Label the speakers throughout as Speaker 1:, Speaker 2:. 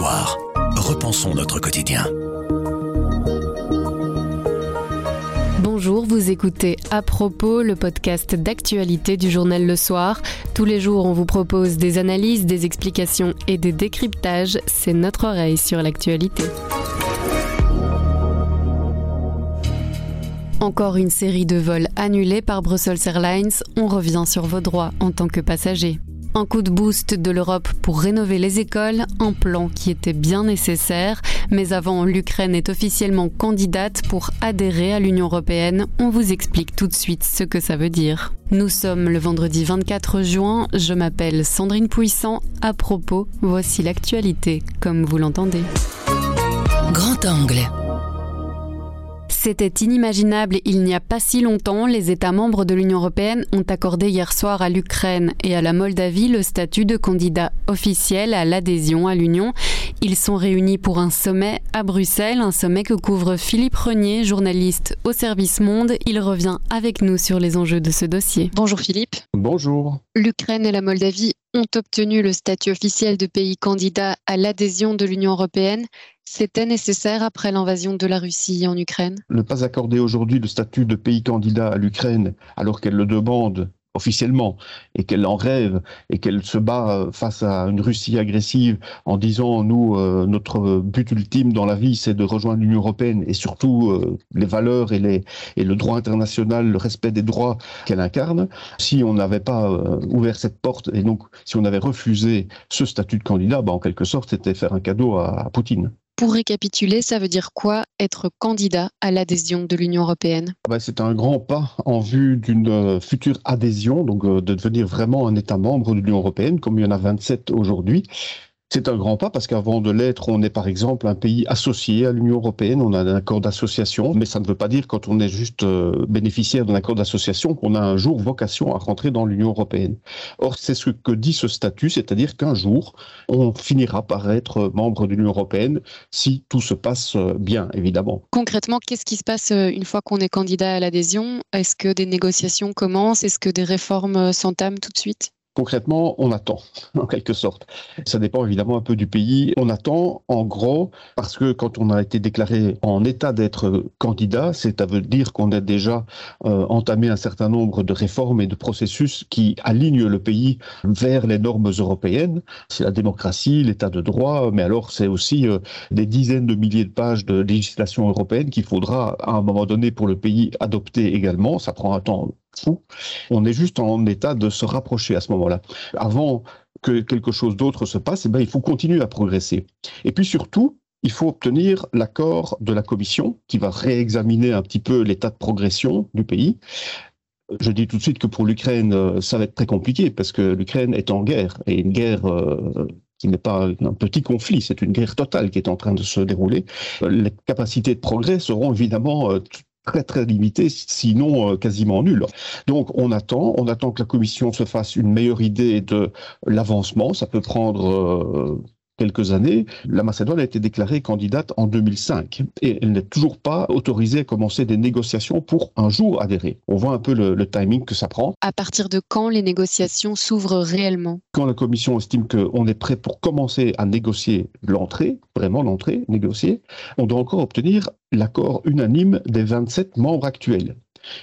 Speaker 1: Repensons notre quotidien.
Speaker 2: Bonjour, vous écoutez À propos, le podcast d'actualité du journal Le Soir. Tous les jours, on vous propose des analyses, des explications et des décryptages. C'est notre oreille sur l'actualité. Encore une série de vols annulés par Brussels Airlines. On revient sur vos droits en tant que passager. Un coup de boost de l'Europe pour rénover les écoles, un plan qui était bien nécessaire. Mais avant, l'Ukraine est officiellement candidate pour adhérer à l'Union européenne. On vous explique tout de suite ce que ça veut dire. Nous sommes le vendredi 24 juin. Je m'appelle Sandrine Puissant. À propos, voici l'actualité, comme vous l'entendez.
Speaker 1: Grand angle.
Speaker 2: C'était inimaginable il n'y a pas si longtemps. Les États membres de l'Union européenne ont accordé hier soir à l'Ukraine et à la Moldavie le statut de candidat officiel à l'adhésion à l'Union. Ils sont réunis pour un sommet à Bruxelles, un sommet que couvre Philippe Renier, journaliste au service Monde. Il revient avec nous sur les enjeux de ce dossier. Bonjour Philippe.
Speaker 3: Bonjour.
Speaker 2: L'Ukraine et la Moldavie ont obtenu le statut officiel de pays candidat à l'adhésion de l'Union européenne. C'était nécessaire après l'invasion de la Russie en Ukraine?
Speaker 3: Ne pas accorder aujourd'hui le statut de pays candidat à l'Ukraine alors qu'elle le demande officiellement et qu'elle en rêve et qu'elle se bat euh, face à une Russie agressive en disant nous euh, notre but ultime dans la vie c'est de rejoindre l'Union européenne et surtout euh, les valeurs et les et le droit international le respect des droits qu'elle incarne. Si on n'avait pas ouvert cette porte et donc si on avait refusé ce statut de candidat bah, en quelque sorte c'était faire un cadeau à, à Poutine
Speaker 2: pour récapituler, ça veut dire quoi être candidat à l'adhésion de l'Union européenne?
Speaker 3: Ah bah, C'est un grand pas en vue d'une euh, future adhésion, donc euh, de devenir vraiment un État membre de l'Union européenne, comme il y en a 27 aujourd'hui. C'est un grand pas parce qu'avant de l'être, on est par exemple un pays associé à l'Union européenne, on a un accord d'association, mais ça ne veut pas dire quand on est juste euh, bénéficiaire d'un accord d'association qu'on a un jour vocation à rentrer dans l'Union européenne. Or, c'est ce que dit ce statut, c'est-à-dire qu'un jour, on finira par être membre de l'Union européenne si tout se passe euh, bien, évidemment.
Speaker 2: Concrètement, qu'est-ce qui se passe euh, une fois qu'on est candidat à l'adhésion? Est-ce que des négociations commencent? Est-ce que des réformes s'entament tout de suite?
Speaker 3: Concrètement, on attend, en quelque sorte. Ça dépend évidemment un peu du pays. On attend, en gros, parce que quand on a été déclaré en état d'être candidat, c'est à dire qu'on a déjà euh, entamé un certain nombre de réformes et de processus qui alignent le pays vers les normes européennes. C'est la démocratie, l'état de droit, mais alors c'est aussi euh, des dizaines de milliers de pages de législation européenne qu'il faudra à un moment donné pour le pays adopter également. Ça prend un temps on est juste en état de se rapprocher à ce moment-là. Avant que quelque chose d'autre se passe, eh ben, il faut continuer à progresser. Et puis surtout, il faut obtenir l'accord de la Commission qui va réexaminer un petit peu l'état de progression du pays. Je dis tout de suite que pour l'Ukraine, euh, ça va être très compliqué parce que l'Ukraine est en guerre et une guerre euh, qui n'est pas un petit conflit, c'est une guerre totale qui est en train de se dérouler. Les capacités de progrès seront évidemment euh, très très limité, sinon euh, quasiment nul. Donc on attend, on attend que la Commission se fasse une meilleure idée de l'avancement. Ça peut prendre euh, quelques années, la Macédoine a été déclarée candidate en 2005 et elle n'est toujours pas autorisée à commencer des négociations pour un jour adhérer. On voit un peu le, timing que ça prend.
Speaker 2: À partir de quand les négociations s'ouvrent réellement?
Speaker 3: Quand la Commission estime qu'on est prêt pour commencer à négocier l'entrée, vraiment l'entrée, négocier, on doit encore obtenir l'accord unanime des 27 membres actuels.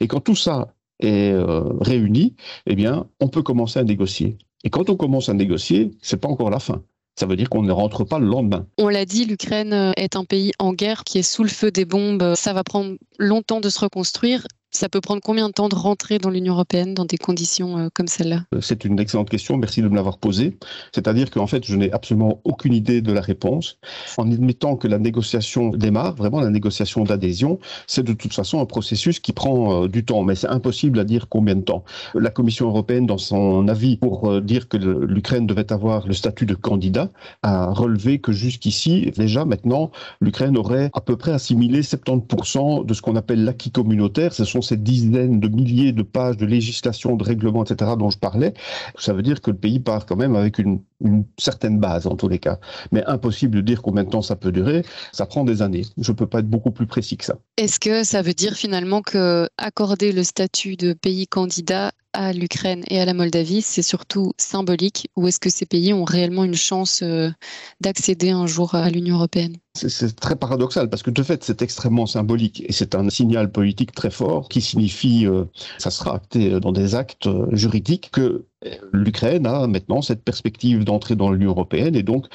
Speaker 3: Et quand tout ça est euh, réuni, eh bien, on peut commencer à négocier. Et quand on commence à négocier, c'est pas encore la fin ça veut dire qu'on ne rentre pas le lendemain.
Speaker 2: On l'a dit, l'Ukraine est un pays en guerre qui est sous le feu des bombes. Ça va prendre longtemps de se reconstruire. Ça peut prendre combien de temps de rentrer dans l'Union européenne dans des conditions euh, comme celle-là?
Speaker 3: Euh, C'est une excellente question, merci de me l'avoir posée. C'est-à-dire qu'en fait, je n'ai absolument aucune idée de la réponse. En admettant que la négociation démarre, vraiment la négociation d'adhésion, c'est de toute façon un processus qui prend euh, du temps, mais c'est impossible à dire combien de temps. La Commission européenne, dans son avis pour dire que l'Ukraine devait avoir le statut de candidat, a relevé que jusqu'ici, déjà maintenant, l'Ukraine aurait à peu près assimilé 70% de ce qu'on appelle l'acquis communautaire. Ce ces dizaines de milliers de pages de législation, de règlements, etc., dont je parlais, ça veut dire que le pays part quand même avec une, certaine base, en tous les cas. Mais impossible de dire combien de temps ça peut durer. Ça prend des années. Je ne peux pas être beaucoup plus précis que ça.
Speaker 2: Est-ce que ça veut dire finalement que accorder le statut de pays candidat à l'Ukraine et à la Moldavie, c'est surtout symbolique ou est-ce que ces pays ont réellement une chance euh, d'accéder un jour à l'Union européenne?
Speaker 3: C'est très paradoxal parce que de fait c'est extrêmement symbolique et c'est un signal politique très fort qui signifie, euh, ça sera acté dans des actes euh, juridiques, que l'Ukraine a maintenant cette perspective d'entrer dans l'Union européenne et donc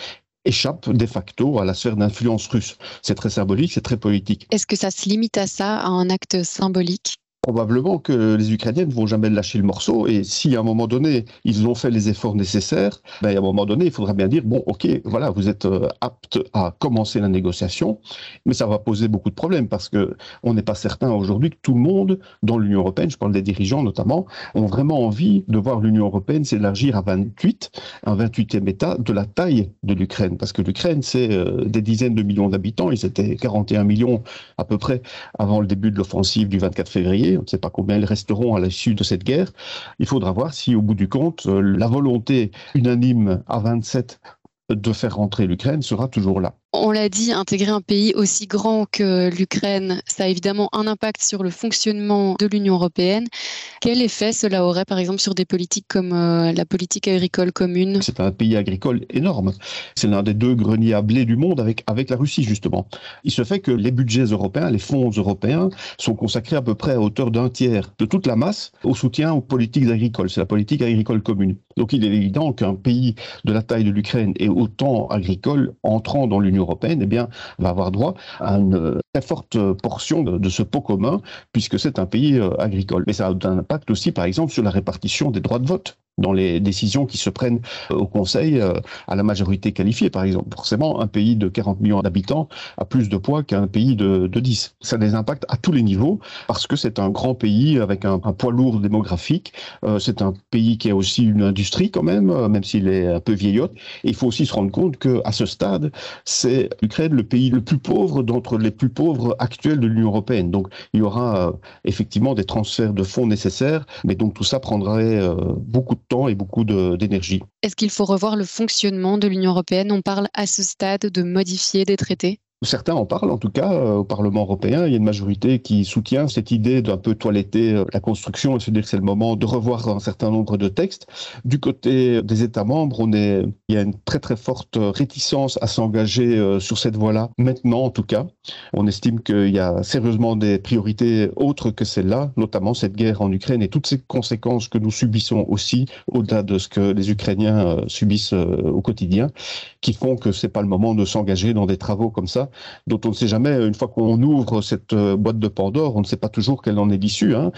Speaker 3: échappe de facto à la sphère d'influence russe. C'est très symbolique, c'est très politique.
Speaker 2: Est-ce que ça se limite à ça, à un acte symbolique?
Speaker 3: Probablement que les Ukrainiens ne vont jamais lâcher le morceau. Et si à un moment donné, ils ont fait les efforts nécessaires, ben, à un moment donné, il faudra bien dire, bon, ok, voilà, vous êtes euh, apte à commencer la négociation, mais ça va poser beaucoup de problèmes parce que on n'est pas certain aujourd'hui que tout le monde dans l'Union européenne, je parle des dirigeants notamment, ont vraiment envie de voir l'Union européenne s'élargir à 28, un 28e État de la taille de l'Ukraine. Parce que l'Ukraine, c'est euh, des dizaines de millions d'habitants, ils étaient 41 millions à peu près avant le début de l'offensive du 24 février on ne sait pas combien ils resteront à l'issue de cette guerre. Il faudra voir si, au bout du compte, euh, la volonté unanime à 27 de faire rentrer l'Ukraine sera toujours là.
Speaker 2: On l'a dit, intégrer un pays aussi grand que l'Ukraine, ça a évidemment un impact sur le fonctionnement de l'Union européenne. Quel effet cela aurait par exemple sur des politiques comme euh, la politique agricole commune?
Speaker 3: C'est un pays agricole énorme. C'est l'un des deux greniers à blé du monde avec, avec la Russie justement. Il se fait que les budgets européens, les fonds européens sont consacrés à peu près à hauteur d'un tiers de toute la masse au soutien aux politiques agricoles. C'est la politique agricole commune. Donc il est évident qu'un pays de la taille de l'Ukraine et autant agricole entrant dans l'Union européenne, eh bien, va avoir droit à une très forte portion de, ce pot commun, puisque c'est un pays euh, agricole. Mais ça a un impact aussi, par exemple, sur la répartition des droits de vote dans les décisions qui se prennent euh, au Conseil euh, à la majorité qualifiée, par exemple. Forcément, un pays de 40 millions d'habitants a plus de poids qu'un pays de, de, 10. Ça a des impacts à tous les niveaux parce que c'est un grand pays avec un, poids lourd démographique. Euh, c'est un pays qui a aussi une industrie quand même, même s'il est un peu vieillotte. Et il faut aussi se rendre compte que à ce stade, c'est l'Ukraine le pays le plus pauvre d'entre les plus pauvres actuels de l'Union européenne. Donc, il y aura effectivement des transferts de fonds nécessaires, mais donc tout ça prendrait beaucoup de et beaucoup d'énergie.
Speaker 2: Est-ce qu'il faut revoir le fonctionnement de l'Union européenne? On parle à ce stade de modifier des traités?
Speaker 3: Certains en parlent, en tout cas, euh, au Parlement européen. Il y a une majorité qui soutient cette idée d'un peu toiletter euh, la construction et se dire que c'est le moment de revoir un certain nombre de textes. Du côté des États membres, on est, il y a une très très forte réticence à s'engager euh, sur cette voie-là, maintenant en tout cas. On estime qu'il y a sérieusement des priorités autres que celle-là, notamment cette guerre en Ukraine et toutes ces conséquences que nous subissons aussi, au-delà de ce que les Ukrainiens subissent au quotidien, qui font que c'est pas le moment de s'engager dans des travaux comme ça dont on ne sait jamais, une fois qu'on ouvre cette euh, boîte de Pandore, on ne sait pas toujours quelle en est l'issue. Hein.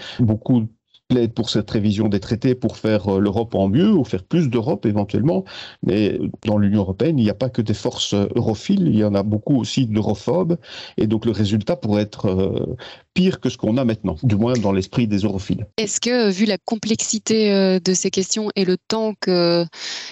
Speaker 3: Plaident pour cette révision des traités pour faire euh, l'Europe en mieux ou faire plus d'Europe éventuellement. Mais dans l'Union européenne, il n'y a pas que des forces europhiles, il y en a beaucoup aussi d'europhobes. Et donc le résultat pourrait être euh, pire que ce qu'on a maintenant, du moins dans l'esprit des europhiles.
Speaker 2: Est-ce que, vu la complexité euh, de ces questions et le temps que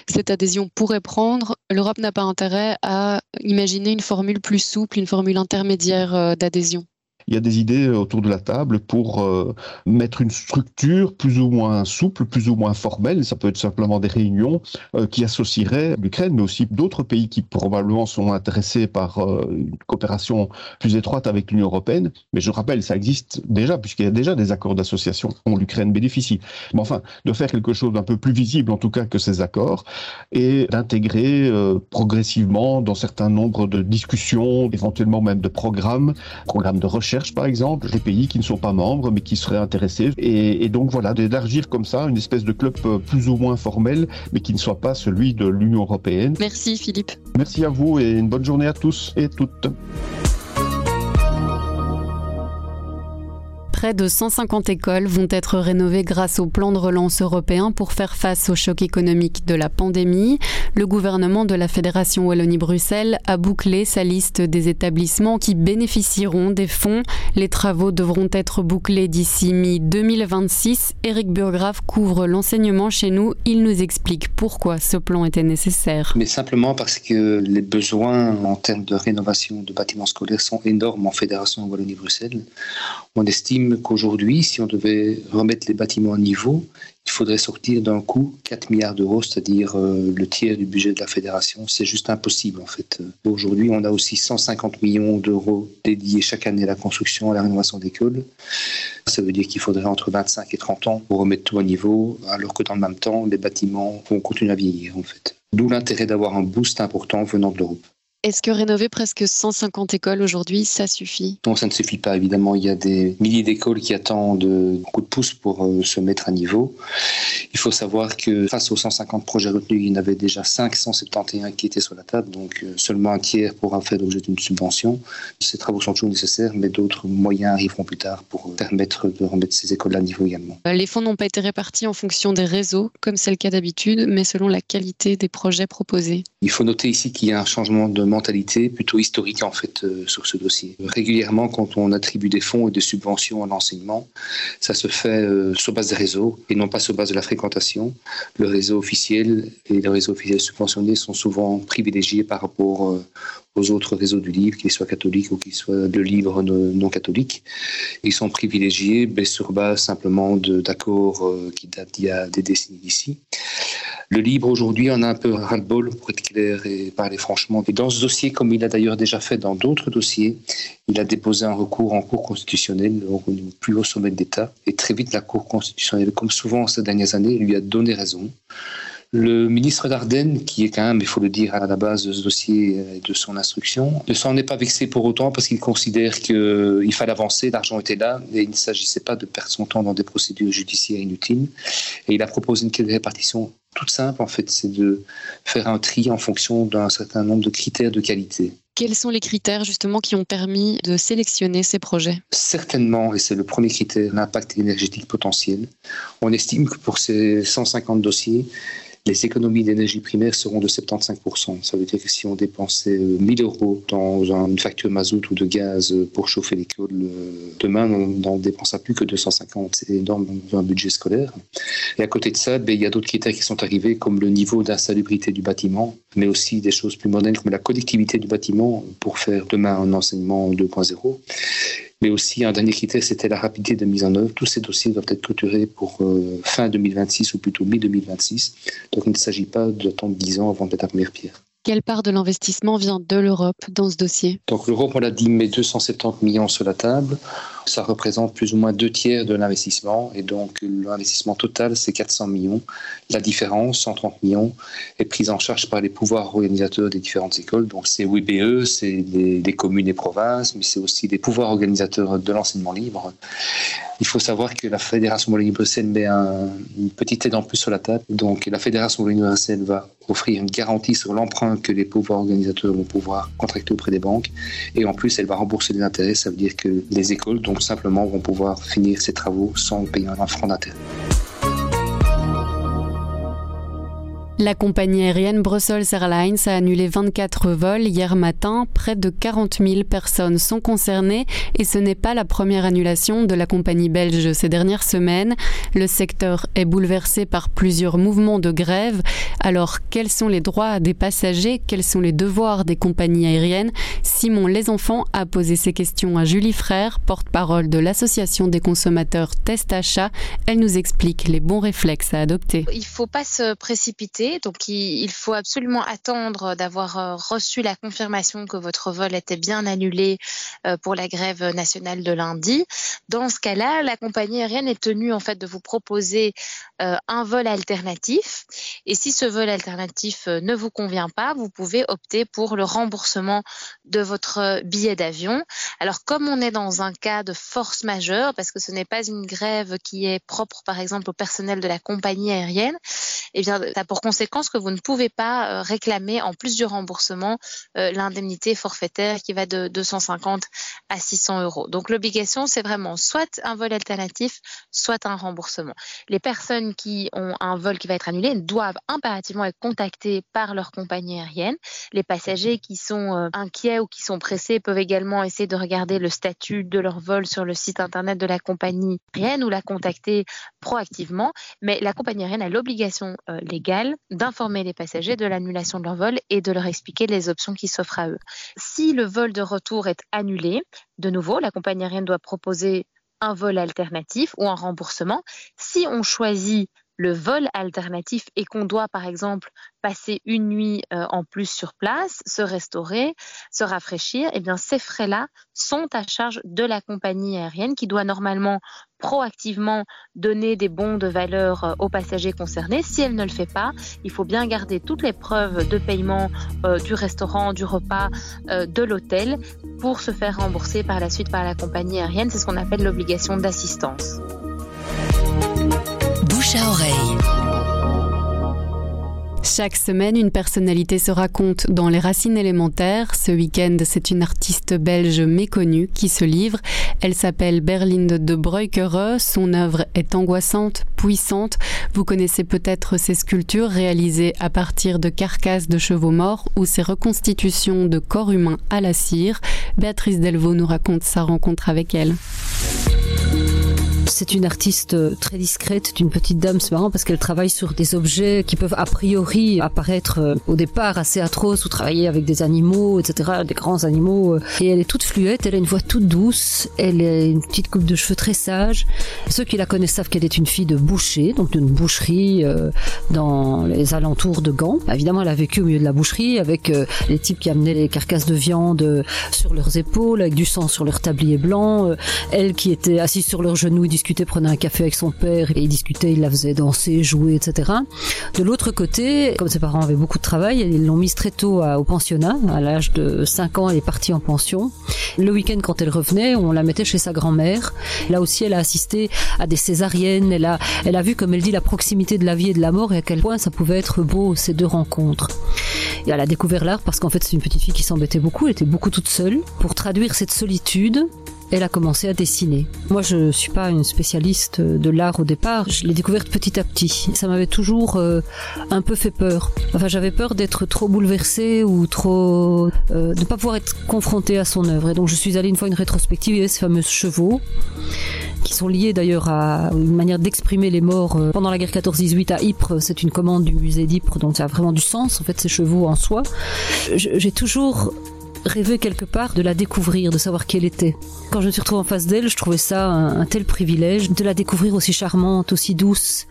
Speaker 2: cette adhésion pourrait prendre, l'Europe n'a pas intérêt à imaginer une formule plus souple, une formule intermédiaire d'adhésion?
Speaker 3: Il y a des idées autour de la table pour euh, mettre une structure plus ou moins souple, plus ou moins formelle. Ça peut être simplement des réunions euh, qui associeraient l'Ukraine, mais aussi d'autres pays qui probablement sont intéressés par euh, une coopération plus étroite avec l'Union européenne. Mais je rappelle, ça existe déjà, puisqu'il y a déjà des accords d'association dont l'Ukraine bénéficie. Mais enfin, de faire quelque chose d'un peu plus visible, en tout cas, que ces accords, et d'intégrer progressivement dans certains nombres de discussions, éventuellement même de programmes, programmes de recherche, par exemple, des pays qui ne sont pas membres, mais qui seraient intéressés. Et, donc voilà, d'élargir comme ça une espèce de club euh, plus ou moins formel, mais qui ne soit pas celui de l'Union européenne.
Speaker 2: Merci Philippe.
Speaker 3: Merci à vous et une bonne journée à tous et toutes.
Speaker 2: Près de 150 écoles vont être rénovées grâce au plan de relance européen pour faire face au choc économique de la pandémie. Le gouvernement de la Fédération Wallonie-Bruxelles a bouclé sa liste des établissements qui bénéficieront des fonds. Les travaux devront être bouclés d'ici mi-2026. Eric Burgraff couvre l'enseignement chez nous. Il nous explique pourquoi ce plan était nécessaire.
Speaker 4: Mais simplement parce que les besoins en termes de rénovation de bâtiments scolaires sont énormes en Fédération Wallonie-Bruxelles. On estime qu'aujourd'hui, si on devait remettre les bâtiments à niveau, il faudrait sortir d'un coup 4 milliards d'euros, c'est-à-dire euh, le tiers du budget de la fédération. C'est juste impossible en fait. Aujourd'hui, on a aussi 150 millions d'euros dédiés chaque année à la construction, à la rénovation d'écoles. Ça veut dire qu'il faudrait entre 25 et 30 ans pour remettre tout à niveau, alors que dans le même temps, les bâtiments vont continuer à vieillir en fait. D'où l'intérêt d'avoir un boost important venant de l'Europe.
Speaker 2: Est-ce que rénover presque 150 écoles aujourd'hui, ça suffit?
Speaker 4: Non, ça ne suffit pas. Évidemment, il y a des milliers d'écoles qui attendent beaucoup de pouces pour euh, se mettre à niveau. Il faut savoir que face aux 150 projets retenus, il y en avait déjà 571 qui étaient sur la table, donc euh, seulement un tiers pourra faire l'objet d'une subvention. Ces travaux sont toujours nécessaires, mais d'autres moyens arriveront plus tard pour euh, permettre de remettre ces écoles à niveau également.
Speaker 2: Les fonds n'ont pas été répartis en fonction des réseaux, comme c'est le cas d'habitude, mais selon la qualité des projets proposés.
Speaker 4: Il faut noter ici qu'il y a un changement de plutôt historique en fait euh, sur ce dossier. Régulièrement, quand on attribue des fonds et des subventions à l'enseignement, ça se fait euh, sur base des réseaux et non pas sur base de la fréquentation. Le réseau officiel et le réseau officiel subventionné sont souvent privilégiés par rapport euh, aux autres réseaux du livre, qu'ils soient catholiques ou qu'ils soient de livres non catholiques. Ils sont privilégiés mais sur base simplement d'accords qui datent d'il y a des décennies d'ici. Le libre aujourd'hui en a un peu ras-le-bol, pour être clair et parler franchement. Et dans ce dossier, comme il a d'ailleurs déjà fait dans d'autres dossiers, il a déposé un recours en Cour constitutionnelle au plus haut sommet de l'État. Et très vite, la Cour constitutionnelle, comme souvent ces dernières années, lui a donné raison. Le ministre d'Ardenne, qui est quand même, il faut le dire, à la base de ce dossier et de son instruction, ne s'en est pas vexé pour autant parce qu'il considère qu'il fallait avancer, l'argent était là et il ne s'agissait pas de perdre son temps dans des procédures judiciaires inutiles. Et il a proposé une répartition toute simple, en fait, c'est de faire un tri en fonction d'un certain nombre de critères de qualité.
Speaker 2: Quels sont les critères justement qui ont permis de sélectionner ces projets?
Speaker 4: Certainement, et c'est le premier critère, l'impact énergétique potentiel. On estime que pour ces 150 dossiers, les économies d'énergie primaire seront de 75%. Ça veut dire que si on dépensait 1000 euh, euros dans une facture mazout ou de gaz pour chauffer l'école, euh, demain, on n'en dépensera plus que 250. C'est énorme dans un budget scolaire. Et à côté de ça, ben, il y a d'autres critères qui sont arrivés, comme le niveau d'insalubrité du bâtiment, mais aussi des choses plus modernes comme la connectivité du bâtiment pour faire demain un enseignement 2.0 mais aussi un dernier critère, c'était la rapidité de mise en œuvre. Tous ces dossiers doivent être clôturés pour euh, fin 2026 ou plutôt mi-2026. Donc il ne s'agit pas d'attendre 10 ans avant de mettre la première pierre.
Speaker 2: Quelle part de l'investissement vient de l'Europe dans ce dossier?
Speaker 4: Donc l'Europe, on l'a dit, met 270 millions sur la table. Ça représente plus ou moins deux tiers de l'investissement. Et donc l'investissement total, c'est 400 millions. La différence, 130 millions, est prise en charge par les pouvoirs organisateurs des différentes écoles. Donc c'est WBE, c'est des, communes et provinces, mais c'est aussi des pouvoirs organisateurs de l'enseignement libre. Il faut savoir que la Fédération Wallonie-Bruxelles met une petite aide en plus sur la table. Donc la Fédération Wallonie-Bruxelles va offrir une garantie sur l'emprunt que les pouvoirs organisateurs vont pouvoir contracter auprès des banques. Et en plus, elle va rembourser les intérêts. Ça veut dire que les écoles, donc simplement, vont pouvoir finir ces travaux sans payer un franc d'intérêt.
Speaker 2: La compagnie aérienne Brussels Airlines a annulé 24 vols hier matin. Près de 40 000 personnes sont concernées et ce n'est pas la première annulation de la compagnie belge ces dernières semaines. Le secteur est bouleversé par plusieurs mouvements de grève. Alors, quels sont les droits des passagers? Quels sont les devoirs des compagnies aériennes? Simon Lesenfants a posé ces questions à Julie Frère, porte-parole de l'Association des consommateurs Test Achat. Elle nous explique les bons réflexes à adopter.
Speaker 5: Il ne faut pas se précipiter donc, il faut absolument attendre d'avoir euh, reçu la confirmation que votre vol était bien annulé euh, pour la grève nationale de lundi. Dans ce cas-là, la compagnie aérienne est tenue en fait de vous proposer euh, un vol alternatif. Et si ce vol alternatif ne vous convient pas, vous pouvez opter pour le remboursement de votre billet d'avion. Alors, comme on est dans un cas de force majeure, parce que ce n'est pas une grève qui est propre, par exemple, au personnel de la compagnie aérienne, eh bien, ça pour que vous ne pouvez pas euh, réclamer en plus du remboursement euh, l'indemnité forfaitaire qui va de 250 à 600 euros. Donc l'obligation, c'est vraiment soit un vol alternatif, soit un remboursement. Les personnes qui ont un vol qui va être annulé doivent impérativement être contactées par leur compagnie aérienne. Les passagers qui sont euh, inquiets ou qui sont pressés peuvent également essayer de regarder le statut de leur vol sur le site internet de la compagnie aérienne ou la contacter proactivement. Mais la compagnie aérienne a l'obligation légale d'informer les passagers de l'annulation de leur vol et de leur expliquer les options qui s'offrent à eux. Si le vol de retour est annulé, de nouveau, la compagnie aérienne doit proposer un vol alternatif ou un remboursement. Si on choisit le vol alternatif et qu'on doit par exemple passer une nuit euh, en plus sur place, se restaurer, se rafraîchir, eh bien ces frais-là sont à charge de la compagnie aérienne qui doit normalement proactivement donner des bons de valeur euh, aux passagers concernés. Si elle ne le fait pas, il faut bien garder toutes les preuves de paiement euh, du restaurant, du repas, de l'hôtel pour se faire rembourser par la suite par la compagnie aérienne. C'est ce qu'on appelle l'obligation d'assistance.
Speaker 2: Chaque semaine, une personnalité se raconte dans les racines élémentaires. Ce week-end, c'est une artiste belge méconnue qui se livre. Elle s'appelle Berlinde de Breukere. Son œuvre est angoissante, puissante. Vous connaissez peut-être ses sculptures réalisées à partir de carcasses de chevaux morts ou ses reconstitutions de corps humains à la cire. Béatrice Delvaux nous raconte sa rencontre avec elle.
Speaker 6: C'est une artiste euh, très discrète, une petite dame, c'est marrant parce qu'elle travaille sur des objets qui peuvent a priori apparaître euh, au départ assez atroces ou travailler avec des animaux, etc., des grands animaux. Euh. Et elle est toute fluette, elle a une voix toute douce, elle a une petite coupe de cheveux très sage. Ceux qui la connaissent savent qu'elle est une fille de boucher, donc d'une boucherie dans les alentours de Gand. Évidemment, elle a vécu au milieu de la boucherie avec les types qui amenaient les carcasses de viande sur leurs épaules, avec du sang sur leur tablier blanc. Elle qui était assise sur leurs genoux, discutait, prenait un café avec son père et il discutait, il la faisait danser, jouer, etc. De l'autre côté, comme ses parents avaient beaucoup de travail, ils l'ont mise très tôt au pensionnat. À l'âge de 5 ans, elle est partie en pension. Le week-end, quand elle revenait, on la mettait chez sa grand-mère. Là aussi, elle a assisté à des césariennes. Elle a, elle a vu, comme elle dit, la proximité de la vie et de la mort et à quel point ça pouvait être beau, ces deux rencontres. Et elle a découvert l'art parce qu'en fait, c'est une petite fille qui s'embêtait beaucoup. Elle était beaucoup toute seule. Pour traduire cette solitude, elle a commencé à dessiner. Moi, je suis pas une spécialiste de l'art au départ. Je l'ai découverte petit à petit. Ça m'avait toujours euh, un peu fait peur. Enfin, j'avais peur d'être trop bouleversée ou trop euh, de pas pouvoir être confrontée à son œuvre. Et donc, je suis allée une fois une rétrospective. Avait ces fameux chevaux qui sont liés d'ailleurs à une manière d'exprimer les morts euh, pendant la guerre 14-18 à Ypres. C'est une commande du musée d'Ypres, donc ça a vraiment du sens en fait ces chevaux en soi. J'ai toujours rêvé quelque part de la découvrir, de savoir qui elle était. Quand je me suis retrouvée en face d'elle, je trouvais ça un, tel privilège de la découvrir aussi charmante, aussi douce.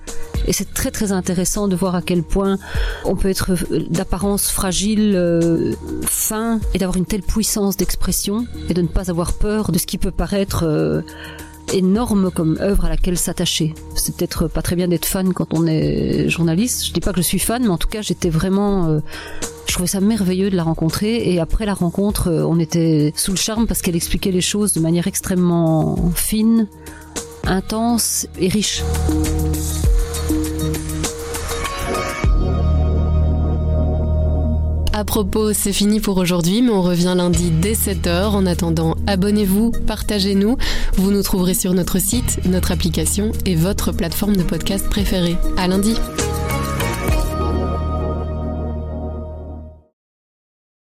Speaker 6: Et c'est très très intéressant de voir à quel point on peut être d'apparence fragile, euh, fin, et d'avoir une telle puissance d'expression, et de ne pas avoir peur de ce qui peut paraître... Euh, énorme comme œuvre à laquelle s'attacher. C'est peut-être pas très bien d'être fan quand on est journaliste. Je dis pas que je suis fan, mais en tout cas, j'étais vraiment euh, trouvais ça merveilleux de la rencontrer et après la rencontre, euh, on était sous le charme parce qu'elle expliquait les choses de manière extrêmement fine, intense et riche.
Speaker 2: À propos, c'est fini pour aujourd'hui, mais on revient lundi dès 7h. En attendant, abonnez-vous, partagez-nous. Vous nous trouverez sur notre site, notre application et votre plateforme de podcast préférée. À lundi.